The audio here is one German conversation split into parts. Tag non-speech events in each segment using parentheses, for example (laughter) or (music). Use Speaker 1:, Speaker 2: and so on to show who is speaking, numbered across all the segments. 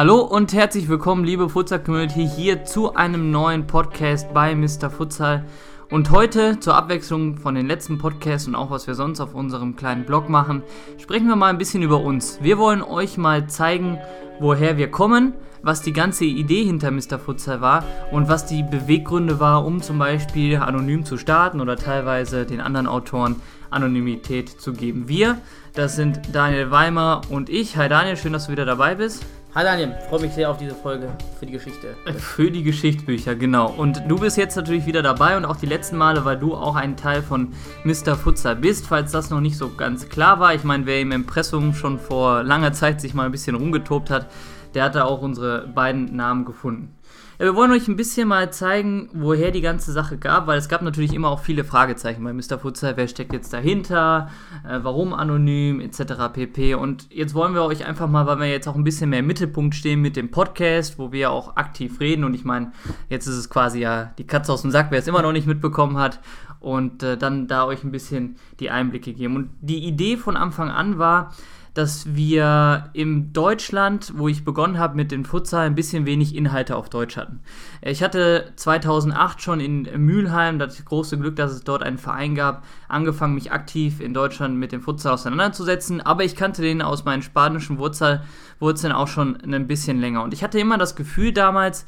Speaker 1: Hallo und herzlich willkommen, liebe Futsal-Community, hier zu einem neuen Podcast bei Mr. Futsal. Und heute, zur Abwechslung von den letzten Podcasts und auch was wir sonst auf unserem kleinen Blog machen, sprechen wir mal ein bisschen über uns. Wir wollen euch mal zeigen, woher wir kommen, was die ganze Idee hinter Mr. Futsal war und was die Beweggründe war, um zum Beispiel anonym zu starten oder teilweise den anderen Autoren Anonymität zu geben. Wir, das sind Daniel Weimer und ich. Hi Daniel, schön, dass du wieder dabei bist.
Speaker 2: Hi Daniel, freue mich sehr auf diese Folge für die Geschichte.
Speaker 1: Für die Geschichtsbücher, genau. Und du bist jetzt natürlich wieder dabei und auch die letzten Male, weil du auch ein Teil von Mr. Futsal bist, falls das noch nicht so ganz klar war. Ich meine, wer im Impressum schon vor langer Zeit sich mal ein bisschen rumgetobt hat, der hat da auch unsere beiden Namen gefunden. Wir wollen euch ein bisschen mal zeigen, woher die ganze Sache gab, weil es gab natürlich immer auch viele Fragezeichen bei Mr. Futsal. Wer steckt jetzt dahinter? Äh, warum anonym? Etc. pp. Und jetzt wollen wir euch einfach mal, weil wir jetzt auch ein bisschen mehr im Mittelpunkt stehen mit dem Podcast, wo wir auch aktiv reden. Und ich meine, jetzt ist es quasi ja die Katze aus dem Sack, wer es immer noch nicht mitbekommen hat. Und äh, dann da euch ein bisschen die Einblicke geben. Und die Idee von Anfang an war, dass wir in Deutschland, wo ich begonnen habe mit dem Futsal, ein bisschen wenig Inhalte auf Deutsch hatten. Ich hatte 2008 schon in Mülheim das große Glück, dass es dort einen Verein gab, angefangen, mich aktiv in Deutschland mit dem Futsal auseinanderzusetzen, aber ich kannte den aus meinen spanischen Wurzel, Wurzeln auch schon ein bisschen länger. Und ich hatte immer das Gefühl damals,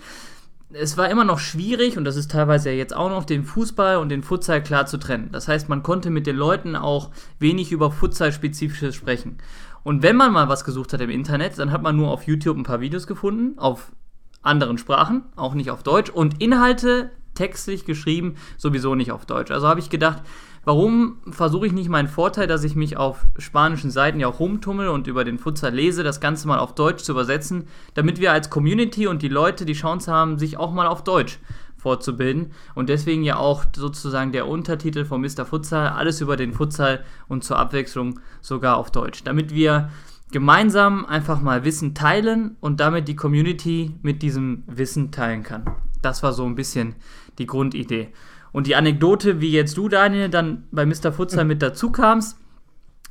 Speaker 1: es war immer noch schwierig, und das ist teilweise ja jetzt auch noch, den Fußball und den Futsal klar zu trennen. Das heißt, man konnte mit den Leuten auch wenig über Futsal-spezifisches sprechen. Und wenn man mal was gesucht hat im Internet, dann hat man nur auf YouTube ein paar Videos gefunden, auf anderen Sprachen, auch nicht auf Deutsch, und Inhalte textlich geschrieben, sowieso nicht auf Deutsch. Also habe ich gedacht, warum versuche ich nicht meinen Vorteil, dass ich mich auf spanischen Seiten ja auch rumtummel und über den Futsal lese, das Ganze mal auf Deutsch zu übersetzen, damit wir als Community und die Leute die Chance haben, sich auch mal auf Deutsch fortzubilden. Und deswegen ja auch sozusagen der Untertitel von Mr. Futsal, alles über den Futsal und zur Abwechslung sogar auf Deutsch. Damit wir gemeinsam einfach mal Wissen teilen und damit die Community mit diesem Wissen teilen kann. Das war so ein bisschen die Grundidee. Und die Anekdote, wie jetzt du, Daniel, dann bei Mr. Futsal mit dazu kamst,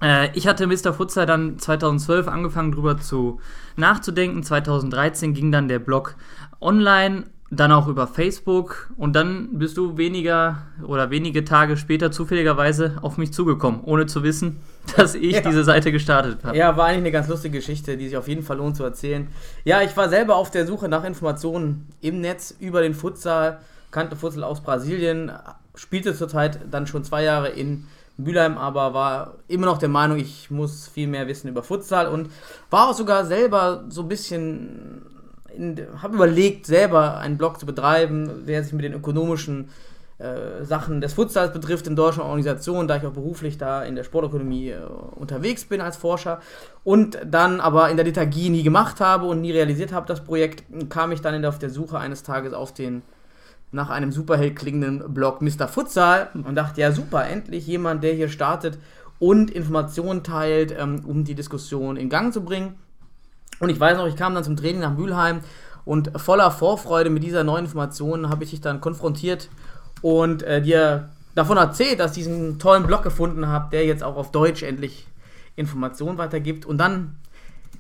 Speaker 1: äh, ich hatte Mr. Futsal dann 2012 angefangen drüber zu nachzudenken. 2013 ging dann der Blog online, dann auch über Facebook und dann bist du weniger oder wenige Tage später zufälligerweise auf mich zugekommen, ohne zu wissen, (laughs) dass ich
Speaker 2: Ja.
Speaker 1: diese Seite gestartet habe.
Speaker 2: Ja, war eigentlich eine ganz lustige Geschichte, die sich auf jeden Fall lohnt zu erzählen. Ja, ich war selber auf der Suche nach Informationen im Netz über den Futsal, kannte Futsal aus Brasilien, spielte zurzeit dann schon zwei Jahre in Mülheim, aber war immer noch der Meinung, ich muss viel mehr wissen über Futsal und war auch sogar selber so ein bisschen, habe überlegt, selber einen Blog zu betreiben, der sich mit den ökonomischen äh, Sachen des Futsals betrifft in deutschen Organisationen, da ich auch beruflich da in der Sportökonomie äh, unterwegs bin als Forscher und dann aber in der Lethargie nie gemacht habe und nie realisiert habe das Projekt, kam ich dann auf der Suche eines Tages auf den nach einem Superheld klingenden Blog Mr. Futsal und dachte, ja super, endlich jemand, der hier startet und Informationen teilt, ähm, um die Diskussion in Gang zu bringen. Und ich weiß noch, ich kam dann zum Training nach Mülheim und voller Vorfreude mit dieser neuen Information habe ich dich dann konfrontiert und äh, dir davon erzählt, dass ich diesen tollen Blog gefunden habe, der jetzt auch auf Deutsch endlich Informationen weitergibt. Und dann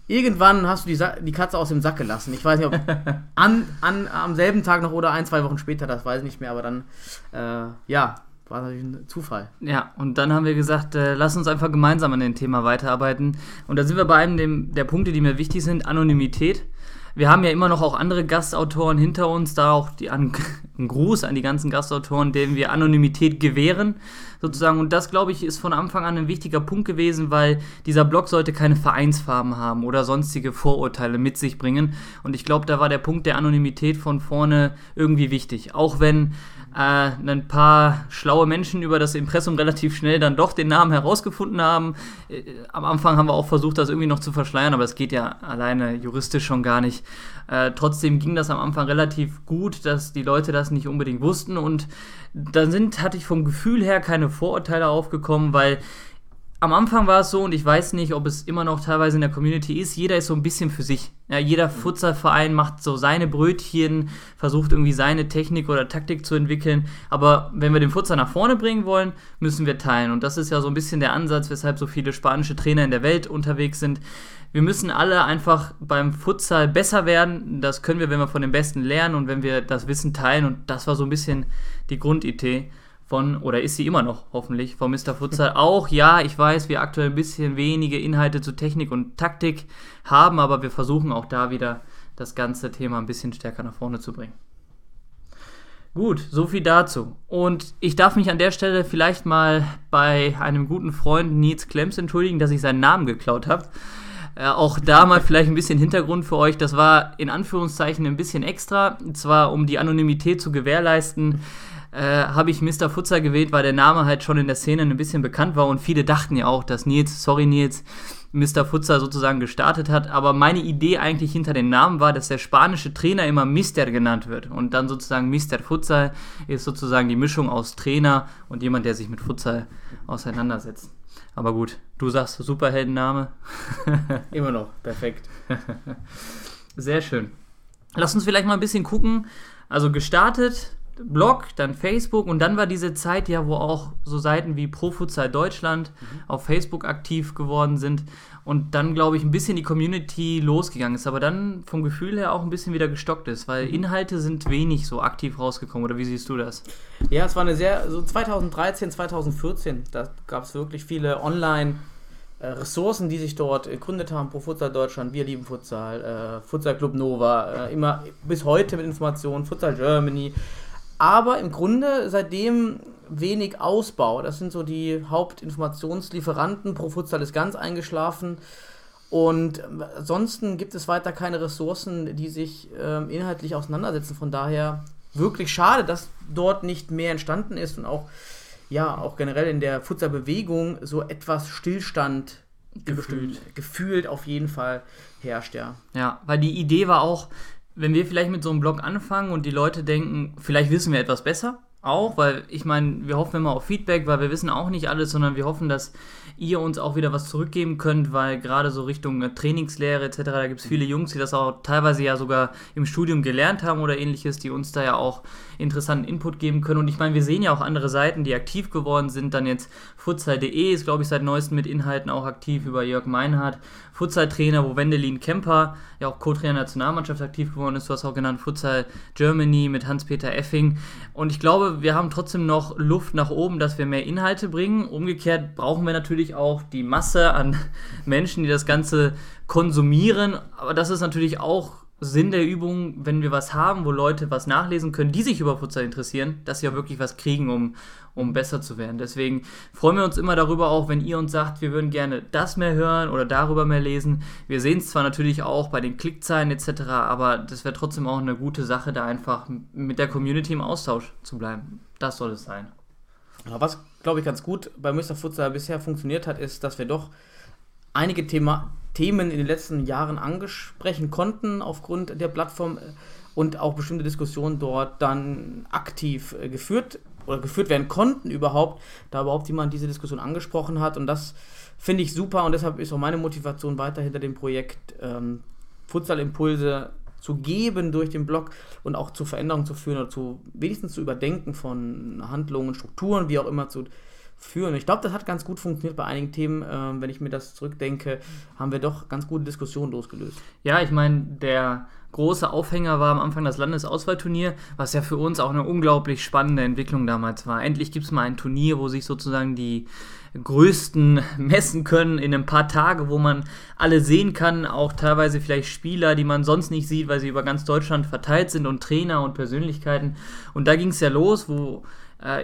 Speaker 2: irgendwann hast du die, Sa die Katze aus dem Sack gelassen. Ich weiß nicht, ob (laughs) an, an, am selben Tag noch oder ein, zwei Wochen später, das weiß ich nicht mehr, aber dann, äh, ja, war natürlich ein Zufall.
Speaker 1: Ja, und dann haben wir gesagt, äh, lass uns einfach gemeinsam an dem Thema weiterarbeiten. Und da sind wir bei einem dem, der Punkte, die mir wichtig sind, Anonymität. Wir haben ja immer noch auch andere Gastautoren hinter uns, da auch die, an, (laughs) ein Gruß an die ganzen Gastautoren, denen wir Anonymität gewähren, sozusagen. Und das, glaube ich, ist von Anfang an ein wichtiger Punkt gewesen, weil dieser Blog sollte keine Vereinsfarben haben oder sonstige Vorurteile mit sich bringen. Und ich glaube, da war der Punkt der Anonymität von vorne irgendwie wichtig. Auch wenn äh, ein paar schlaue Menschen über das Impressum relativ schnell dann doch den Namen herausgefunden haben. Äh, am Anfang haben wir auch versucht, das irgendwie noch zu verschleiern, aber es geht ja alleine juristisch schon gar nicht. Äh, trotzdem ging das am Anfang relativ gut, dass die Leute das nicht unbedingt wussten und dann sind, hatte ich vom Gefühl her keine Vorurteile aufgekommen, weil am Anfang war es so, und ich weiß nicht, ob es immer noch teilweise in der Community ist, jeder ist so ein bisschen für sich. Ja, jeder mhm. Futsalverein macht so seine Brötchen, versucht irgendwie seine Technik oder Taktik zu entwickeln. Aber wenn wir den Futsal nach vorne bringen wollen, müssen wir teilen. Und das ist ja so ein bisschen der Ansatz, weshalb so viele spanische Trainer in der Welt unterwegs sind. Wir müssen alle einfach beim Futsal besser werden. Das können wir, wenn wir von den Besten lernen und wenn wir das Wissen teilen. Und das war so ein bisschen die Grundidee von, oder ist sie immer noch hoffentlich, von Mr. Futsal. (laughs) Auch ja, ich weiß, wir aktuell ein bisschen wenige Inhalte zu Technik und Taktik haben, aber wir versuchen auch da wieder das ganze Thema ein bisschen stärker nach vorne zu bringen. Gut, so viel dazu. Und ich darf mich an der Stelle vielleicht mal bei einem guten Freund Nils Klemms entschuldigen, dass ich seinen Namen geklaut habe. Äh, auch da mal vielleicht ein bisschen Hintergrund für euch. Das war in Anführungszeichen ein bisschen extra, zwar um die Anonymität zu gewährleisten äh, habe ich Mr. Futzer gewählt, weil der Name halt schon in der Szene ein bisschen bekannt war und viele dachten ja auch, dass Nils, sorry Nils, Mr. Futzer sozusagen gestartet hat. Aber meine Idee eigentlich hinter dem Namen war, dass der spanische Trainer immer Mister genannt wird. Und dann sozusagen Mr. Futsal ist sozusagen die Mischung aus Trainer und jemand, der sich mit Futsal auseinandersetzt. Aber gut, du sagst Superheldenname. (laughs)
Speaker 2: immer noch, perfekt.
Speaker 1: Sehr schön. Lass uns vielleicht mal ein bisschen gucken. Also gestartet Blog, dann Facebook und dann war diese Zeit ja, wo auch so Seiten wie Profutsal Deutschland mhm. auf Facebook aktiv geworden sind und dann, glaube ich, ein bisschen die Community losgegangen ist, aber dann vom Gefühl her auch ein bisschen wieder gestockt ist, weil mhm. Inhalte sind wenig so aktiv rausgekommen, oder wie siehst du das?
Speaker 2: Ja, es war eine sehr, so 2013, 2014, da gab es wirklich viele Online- äh, Ressourcen, die sich dort gegründet haben, Pro Futsal Deutschland, Wir lieben Futsal, äh, Futsal Club Nova, äh, immer bis heute mit Informationen, Futsal Germany, aber im Grunde seitdem wenig Ausbau. Das sind so die Hauptinformationslieferanten. Pro Futsal ist ganz eingeschlafen. Und ansonsten gibt es weiter keine Ressourcen, die sich ähm, inhaltlich auseinandersetzen. Von daher wirklich schade, dass dort nicht mehr entstanden ist und auch, ja, auch generell in der Futsal-Bewegung so etwas Stillstand gefühlt. gefühlt auf jeden Fall herrscht, ja.
Speaker 1: Ja, weil die Idee war auch, wenn wir vielleicht mit so einem Blog anfangen und die Leute denken, vielleicht wissen wir etwas besser, auch, weil ich meine, wir hoffen immer auf Feedback, weil wir wissen auch nicht alles, sondern wir hoffen, dass ihr uns auch wieder was zurückgeben könnt, weil gerade so Richtung äh, Trainingslehre etc., da gibt es viele Jungs, die das auch teilweise ja sogar im Studium gelernt haben oder ähnliches, die uns da ja auch interessanten Input geben können. Und ich meine, wir sehen ja auch andere Seiten, die aktiv geworden sind. Dann jetzt futsal.de ist, glaube ich, seit neuestem mit Inhalten auch aktiv über Jörg Meinhardt. Futsal-Trainer, wo Wendelin Kemper, ja auch Co-Trainer der Nationalmannschaft aktiv geworden ist, du hast auch genannt Futsal Germany mit Hans-Peter Effing. Und ich glaube, wir haben trotzdem noch Luft nach oben, dass wir mehr Inhalte bringen. Umgekehrt brauchen wir natürlich auch die Masse an (laughs) Menschen, die das Ganze konsumieren. Aber das ist natürlich auch Sinn der Übung, wenn wir was haben, wo Leute was nachlesen können, die sich über Futsal interessieren, dass sie auch wirklich was kriegen, um, um besser zu werden. Deswegen freuen wir uns immer darüber auch, wenn ihr uns sagt, wir würden gerne das mehr hören oder darüber mehr lesen. Wir sehen es zwar natürlich auch bei den Klickzahlen etc., aber das wäre trotzdem auch eine gute Sache, da einfach mit der Community im Austausch zu bleiben. Das soll es sein.
Speaker 2: Was, glaube ich, ganz gut bei Mr. Futsal bisher funktioniert hat, ist, dass wir doch einige Thema, Themen in den letzten Jahren angesprechen konnten aufgrund der Plattform äh, und auch bestimmte Diskussionen dort dann aktiv äh, geführt oder geführt werden konnten überhaupt, da überhaupt jemand diese Diskussion angesprochen hat. Und das finde ich super und deshalb ist auch meine Motivation weiter hinter dem Projekt ähm, Futsal-Impulse zu geben durch den Blog und auch zu Veränderungen zu führen oder zu wenigstens zu überdenken von Handlungen, Strukturen, wie auch immer zu führen. Ich glaube, das hat ganz gut funktioniert bei einigen Themen. Ähm, wenn ich mir das zurückdenke, haben wir doch ganz gute Diskussionen losgelöst.
Speaker 1: Ja, ich meine, der große Aufhänger war am Anfang das Landesauswahlturnier, was ja für uns auch eine unglaublich spannende Entwicklung damals war. Endlich gibt es mal ein Turnier, wo sich sozusagen die größten (laughs) messen können in ein paar Tage, wo man alle sehen kann, auch teilweise vielleicht Spieler, die man sonst nicht sieht, weil sie über ganz Deutschland verteilt sind und Trainer und Persönlichkeiten. Und da ging es ja los, wo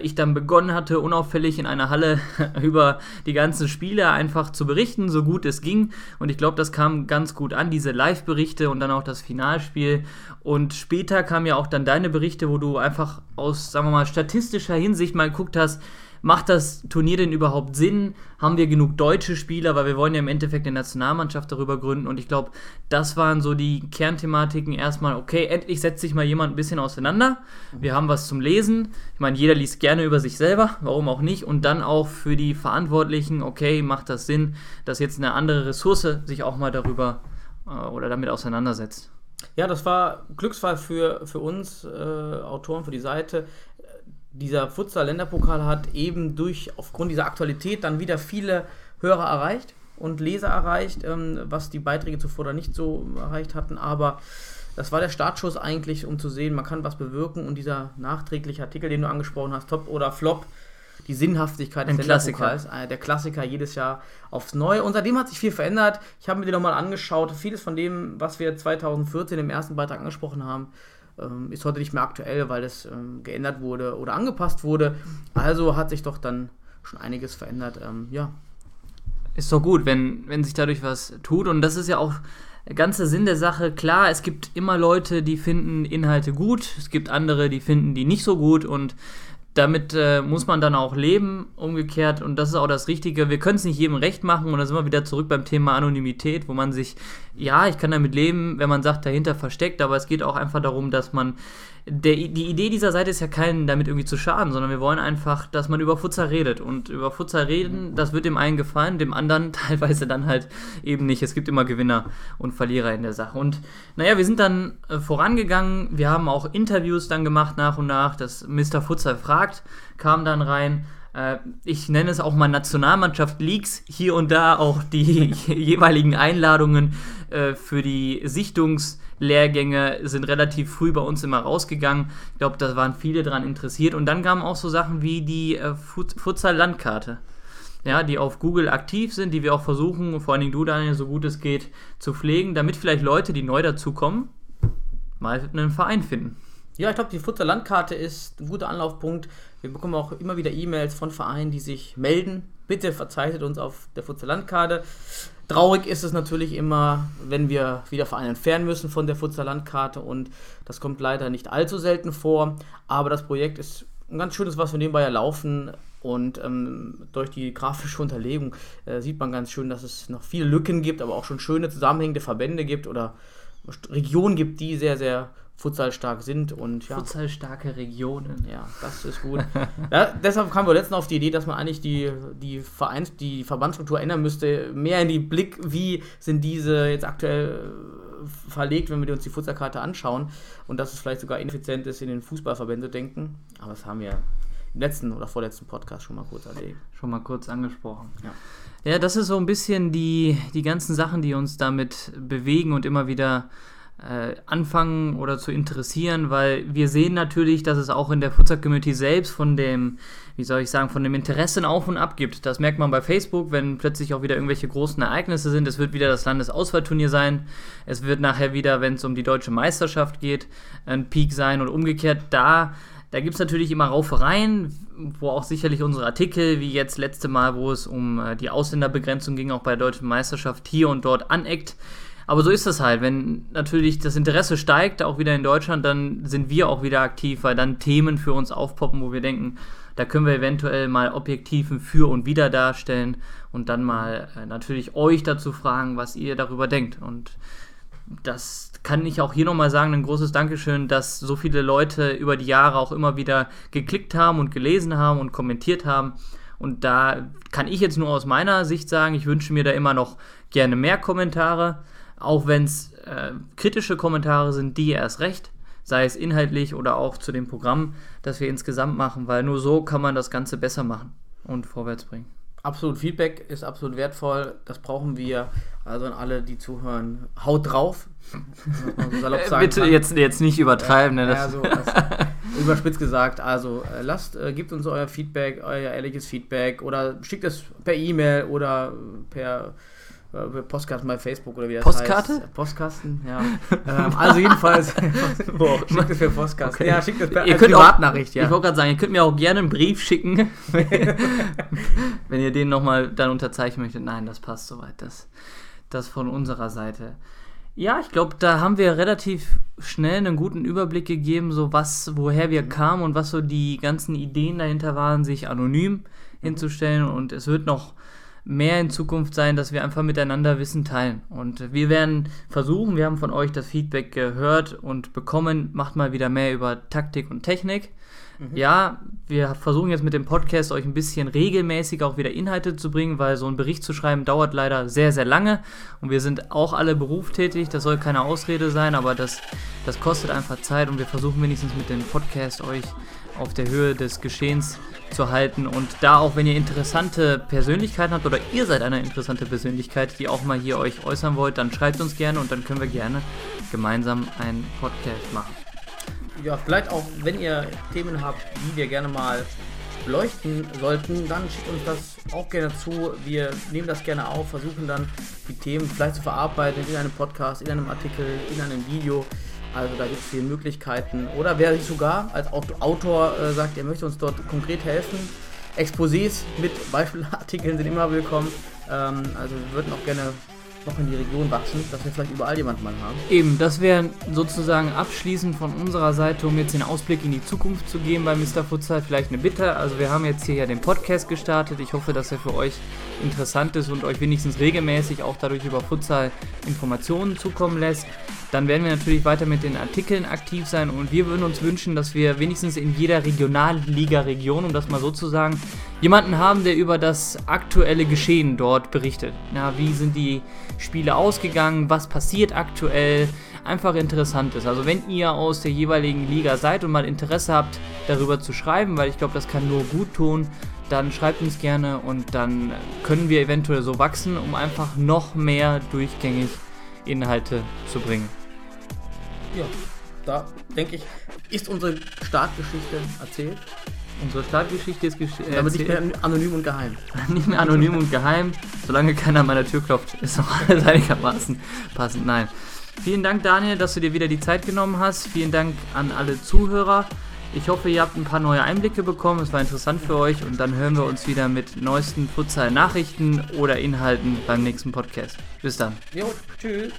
Speaker 1: ich dann begonnen hatte, unauffällig in einer Halle (laughs) über die ganzen Spiele einfach zu berichten, so gut es ging. Und ich glaube, das kam ganz gut an, diese Live-Berichte und dann auch das Finalspiel. Und später kamen ja auch dann deine Berichte, wo du einfach aus, sagen wir mal, statistischer Hinsicht mal geguckt hast, Macht das Turnier denn überhaupt Sinn? Haben wir genug deutsche Spieler? Weil wir wollen ja im Endeffekt eine Nationalmannschaft darüber gründen. Und ich glaube, das waren so die Kernthematiken. Erstmal, okay, endlich setzt sich mal jemand ein bisschen auseinander. Wir haben was zum Lesen. Ich meine, jeder liest gerne über sich selber. Warum auch nicht? Und dann auch für die Verantwortlichen, okay, macht das Sinn, dass jetzt eine andere Ressource sich auch mal darüber äh, oder damit auseinandersetzt?
Speaker 2: Ja, das war Glücksfall für, für uns äh, Autoren, für die Seite dieser Futsal-Länderpokal hat eben durch, aufgrund dieser Aktualität dann wieder viele Hörer erreicht und Leser erreicht, ähm, was die Beiträge zuvor dann nicht so erreicht hatten, aber das war der Startschuss eigentlich, um zu sehen, man kann was bewirken und dieser nachträgliche Artikel, den du angesprochen hast, Top oder Flop, die Sinnhaftigkeit
Speaker 1: des Länderpokals,
Speaker 2: äh, der Klassiker jedes Jahr aufs Neue. Und seitdem hat sich viel verändert. Ich habe mir den nochmal angeschaut. Vieles von dem, was wir 2014 im ersten Beitrag angesprochen haben, ähm, ist heute nicht mehr aktuell, weil es ähm, geändert wurde oder angepasst wurde. Also hat sich doch dann schon einiges verändert. Ähm, ja.
Speaker 1: Ist doch gut, wenn, wenn sich dadurch was tut. Und das ist ja auch der ganze Sinn der Sache. Klar, es gibt immer Leute, die finden Inhalte gut. Es gibt andere, die finden die nicht so gut. Und damit äh, muss man dann auch leben, umgekehrt. Und das ist auch das Richtige. Wir können es nicht jedem recht machen. Und da sind wir wieder zurück beim Thema Anonymität, wo man sich, ja, ich kann damit leben, wenn man sagt, dahinter versteckt. Aber es geht auch einfach darum, dass man der, die Idee dieser Seite ist ja keinen damit irgendwie zu schaden, sondern wir wollen einfach, dass man über Futsal redet. Und über Futsal reden, das wird dem einen gefallen, dem anderen (laughs) teilweise dann halt eben nicht. Es gibt immer Gewinner und Verlierer in der Sache. Und naja, wir sind dann äh, vorangegangen. Wir haben auch Interviews dann gemacht nach und nach. Das Mr. Futsal fragt kam dann rein ich nenne es auch mal Nationalmannschaft Leaks, hier und da auch die (laughs) jeweiligen Einladungen äh, für die Sichtungslehrgänge sind relativ früh bei uns immer rausgegangen. Ich glaube, da waren viele daran interessiert. Und dann kamen auch so Sachen wie die äh, Futsal-Landkarte. Ja, die auf Google aktiv sind, die wir auch versuchen, vor allen Dingen du, Daniel, so gut es geht, zu pflegen, damit vielleicht Leute, die neu dazukommen, mal einen Verein finden.
Speaker 2: Ja, ich glaube, die Futsal-Landkarte ist ein guter Anlaufpunkt. Wir bekommen auch immer wieder E-Mails von Vereinen, die sich melden. Bitte verzeichnet uns auf der Futsal-Landkarte. Traurig ist es natürlich immer, wenn wir wieder Vereine entfernen müssen von der Futsal-Landkarte und das kommt leider nicht allzu selten vor. Aber das Projekt ist ein ganz schönes, was wir nebenbei ja laufen. Und ähm, durch die grafische Unterlegung äh, sieht man ganz schön, dass es noch viele Lücken gibt, aber auch schon schöne zusammenhängende Verbände gibt oder Regionen gibt, die sehr, sehr futsalstark sind und
Speaker 1: ja. Futsalstarke Regionen.
Speaker 2: Ja, das ist gut. (laughs) ja, deshalb kamen wir letztens auf die Idee, dass man eigentlich die, die Vereins-, die Verbandsstruktur ändern müsste, mehr in die Blick, wie sind diese jetzt aktuell äh, verlegt, wenn wir uns die Futsalkarte anschauen und dass es vielleicht sogar ineffizient ist, in den Fußballverbände zu denken. Aber das haben wir im letzten oder vorletzten Podcast schon mal kurz erledigt.
Speaker 1: Schon mal kurz angesprochen. Ja. Ja, das ist so ein bisschen die, die ganzen Sachen, die uns damit bewegen und immer wieder anfangen oder zu interessieren, weil wir sehen natürlich, dass es auch in der Futsal-Community selbst von dem, wie soll ich sagen, von dem Interesse auf und ab gibt. Das merkt man bei Facebook, wenn plötzlich auch wieder irgendwelche großen Ereignisse sind. Es wird wieder das Landesauswahlturnier sein. Es wird nachher wieder, wenn es um die deutsche Meisterschaft geht, ein Peak sein und umgekehrt. Da da gibt es natürlich immer Raufereien, wo auch sicherlich unsere Artikel, wie jetzt letzte Mal, wo es um äh, die Ausländerbegrenzung ging, auch bei der deutschen Meisterschaft hier und dort aneckt. Aber so ist das halt. Wenn natürlich das Interesse steigt, auch wieder in Deutschland, dann sind wir auch wieder aktiv, weil dann Themen für uns aufpoppen, wo wir denken, da können wir eventuell mal Objektiven für und wieder darstellen und dann mal äh, natürlich euch dazu fragen, was ihr darüber denkt. Und das kann ich auch hier nochmal sagen, ein großes Dankeschön, dass so viele Leute über die Jahre auch immer wieder geklickt haben und gelesen haben und kommentiert haben. Und da kann ich jetzt nur aus meiner Sicht sagen, ich wünsche mir da immer noch gerne mehr Kommentare. Auch wenn es äh, kritische Kommentare sind, die erst recht, sei es inhaltlich oder auch zu dem Programm, das wir insgesamt machen, weil nur so kann man das Ganze besser machen und vorwärts bringen.
Speaker 2: Absolut, Feedback ist absolut wertvoll, das brauchen wir. Also an alle, die zuhören, haut drauf.
Speaker 1: So Bitte jetzt, jetzt nicht übertreiben. Ne?
Speaker 2: Ja, so, (laughs) überspitzt gesagt, also äh, lasst, äh, gebt uns euer Feedback, euer ehrliches Feedback oder schickt es per E-Mail oder per äh, Postkarten bei Facebook oder wie das
Speaker 1: Postkarte?
Speaker 2: heißt. Postkasten, ja. ähm, also jedenfalls, (laughs) (laughs) schickt es per Postkasten.
Speaker 1: Okay.
Speaker 2: Ja, schickt es per
Speaker 1: Ihr könnt auch,
Speaker 2: Privatnachricht, ja.
Speaker 1: Ich wollte gerade sagen, ihr könnt mir auch gerne einen Brief schicken, (laughs) wenn ihr den nochmal dann unterzeichnen möchtet. Nein, das passt soweit. Das, das von unserer Seite. Ja, ich glaube, da haben wir relativ schnell einen guten Überblick gegeben, so was, woher wir kamen und was so die ganzen Ideen dahinter waren, sich anonym hinzustellen. Und es wird noch mehr in Zukunft sein, dass wir einfach miteinander Wissen teilen. Und wir werden versuchen, wir haben von euch das Feedback gehört und bekommen, macht mal wieder mehr über Taktik und Technik. Ja, wir versuchen jetzt mit dem Podcast euch ein bisschen regelmäßig auch wieder Inhalte zu bringen, weil so ein Bericht zu schreiben dauert leider sehr, sehr lange. Und wir sind auch alle berufstätig, das soll keine Ausrede sein, aber das, das kostet einfach Zeit. Und wir versuchen wenigstens mit dem Podcast euch auf der Höhe des Geschehens zu halten und da auch, wenn ihr interessante Persönlichkeiten habt oder ihr seid eine interessante Persönlichkeit, die auch mal hier euch äußern wollt, dann schreibt uns gerne und dann können wir gerne gemeinsam einen Podcast machen.
Speaker 2: Ja, vielleicht auch, wenn ihr Themen habt, die wir gerne mal beleuchten sollten, dann schickt uns das auch gerne zu. Wir nehmen das gerne auf, versuchen dann die Themen vielleicht zu verarbeiten in einem Podcast, in einem Artikel, in einem Video. Also da gibt es viele Möglichkeiten. Oder wer sich sogar als Aut- Autor äh, sagt, er möchte uns dort konkret helfen. Exposés mit Beispielartikeln sind immer willkommen. Ähm, also wir würden auch gerne noch in die Region wachsen, dass wir vielleicht überall jemanden mal haben.
Speaker 1: Eben, das wäre sozusagen abschließend von unserer Seite, um jetzt den Ausblick in die Zukunft zu geben bei Mr. Futsal. Vielleicht eine Bitte. Also wir haben jetzt hier ja den Podcast gestartet. Ich hoffe, dass er für euch interessant ist und euch wenigstens regelmäßig auch dadurch über Futsal Informationen zukommen lässt. Dann werden wir natürlich weiter mit den Artikeln aktiv sein und wir würden uns wünschen, dass wir wenigstens in jeder Regionalliga-Region, um das mal so zu sagen, jemanden haben, der über das aktuelle Geschehen dort berichtet. Na, wie sind die Spiele ausgegangen? Was passiert aktuell? Einfach interessant ist. Also wenn ihr aus der jeweiligen Liga seid und mal Interesse habt, darüber zu schreiben, weil ich glaube, das kann nur gut tun, dann schreibt uns gerne und dann können wir eventuell so wachsen, um einfach noch mehr durchgängig Inhalte zu bringen.
Speaker 2: Ja, da denke ich, ist unsere Startgeschichte erzählt.
Speaker 1: Unsere Startgeschichte ist gesch-
Speaker 2: Damit nicht mehr anonym und geheim. (laughs)
Speaker 1: nicht mehr anonym und geheim. Solange keiner an meiner Tür klopft, ist auch (laughs) alles einigermaßen passend. Nein. Vielen Dank, Daniel, dass du dir wieder die Zeit genommen hast. Vielen Dank an alle Zuhörer. Ich hoffe, ihr habt ein paar neue Einblicke bekommen. Es war interessant für euch und dann hören wir uns wieder mit neuesten Futsal-Nachrichten oder Inhalten beim nächsten Podcast. Bis dann.
Speaker 2: Jo, tschüss.